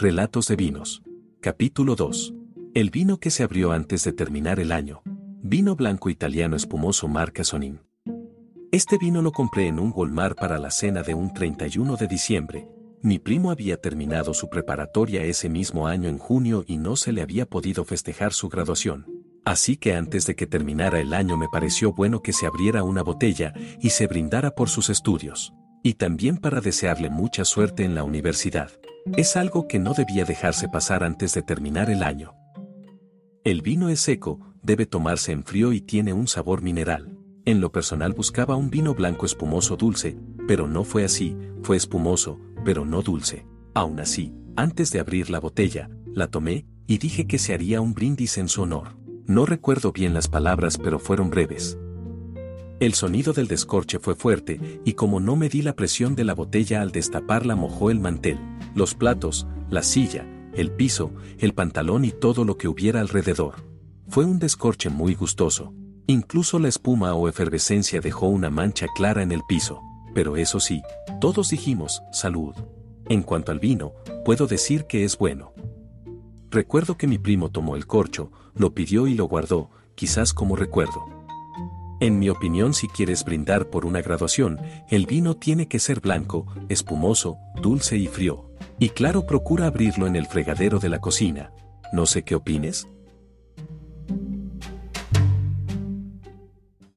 Relatos de vinos. Capítulo 2. El vino que se abrió antes de terminar el año. Vino blanco italiano espumoso marca Sonin. Este vino lo compré en un Walmart para la cena de un 31 de diciembre. Mi primo había terminado su preparatoria ese mismo año en junio y no se le había podido festejar su graduación. Así que antes de que terminara el año me pareció bueno que se abriera una botella y se brindara por sus estudios. Y también para desearle mucha suerte en la universidad. Es algo que no debía dejarse pasar antes de terminar el año. El vino es seco, debe tomarse en frío y tiene un sabor mineral. En lo personal buscaba un vino blanco espumoso dulce, pero no fue así, fue espumoso, pero no dulce. Aún así, antes de abrir la botella, la tomé y dije que se haría un brindis en su honor. No recuerdo bien las palabras pero fueron breves. El sonido del descorche fue fuerte y como no medí la presión de la botella al destaparla mojó el mantel, los platos, la silla, el piso, el pantalón y todo lo que hubiera alrededor. Fue un descorche muy gustoso. Incluso la espuma o efervescencia dejó una mancha clara en el piso. Pero eso sí, todos dijimos, salud. En cuanto al vino, puedo decir que es bueno. Recuerdo que mi primo tomó el corcho, lo pidió y lo guardó, quizás como recuerdo. En mi opinión, si quieres brindar por una graduación, el vino tiene que ser blanco, espumoso, dulce y frío. Y claro, procura abrirlo en el fregadero de la cocina. No sé qué opines.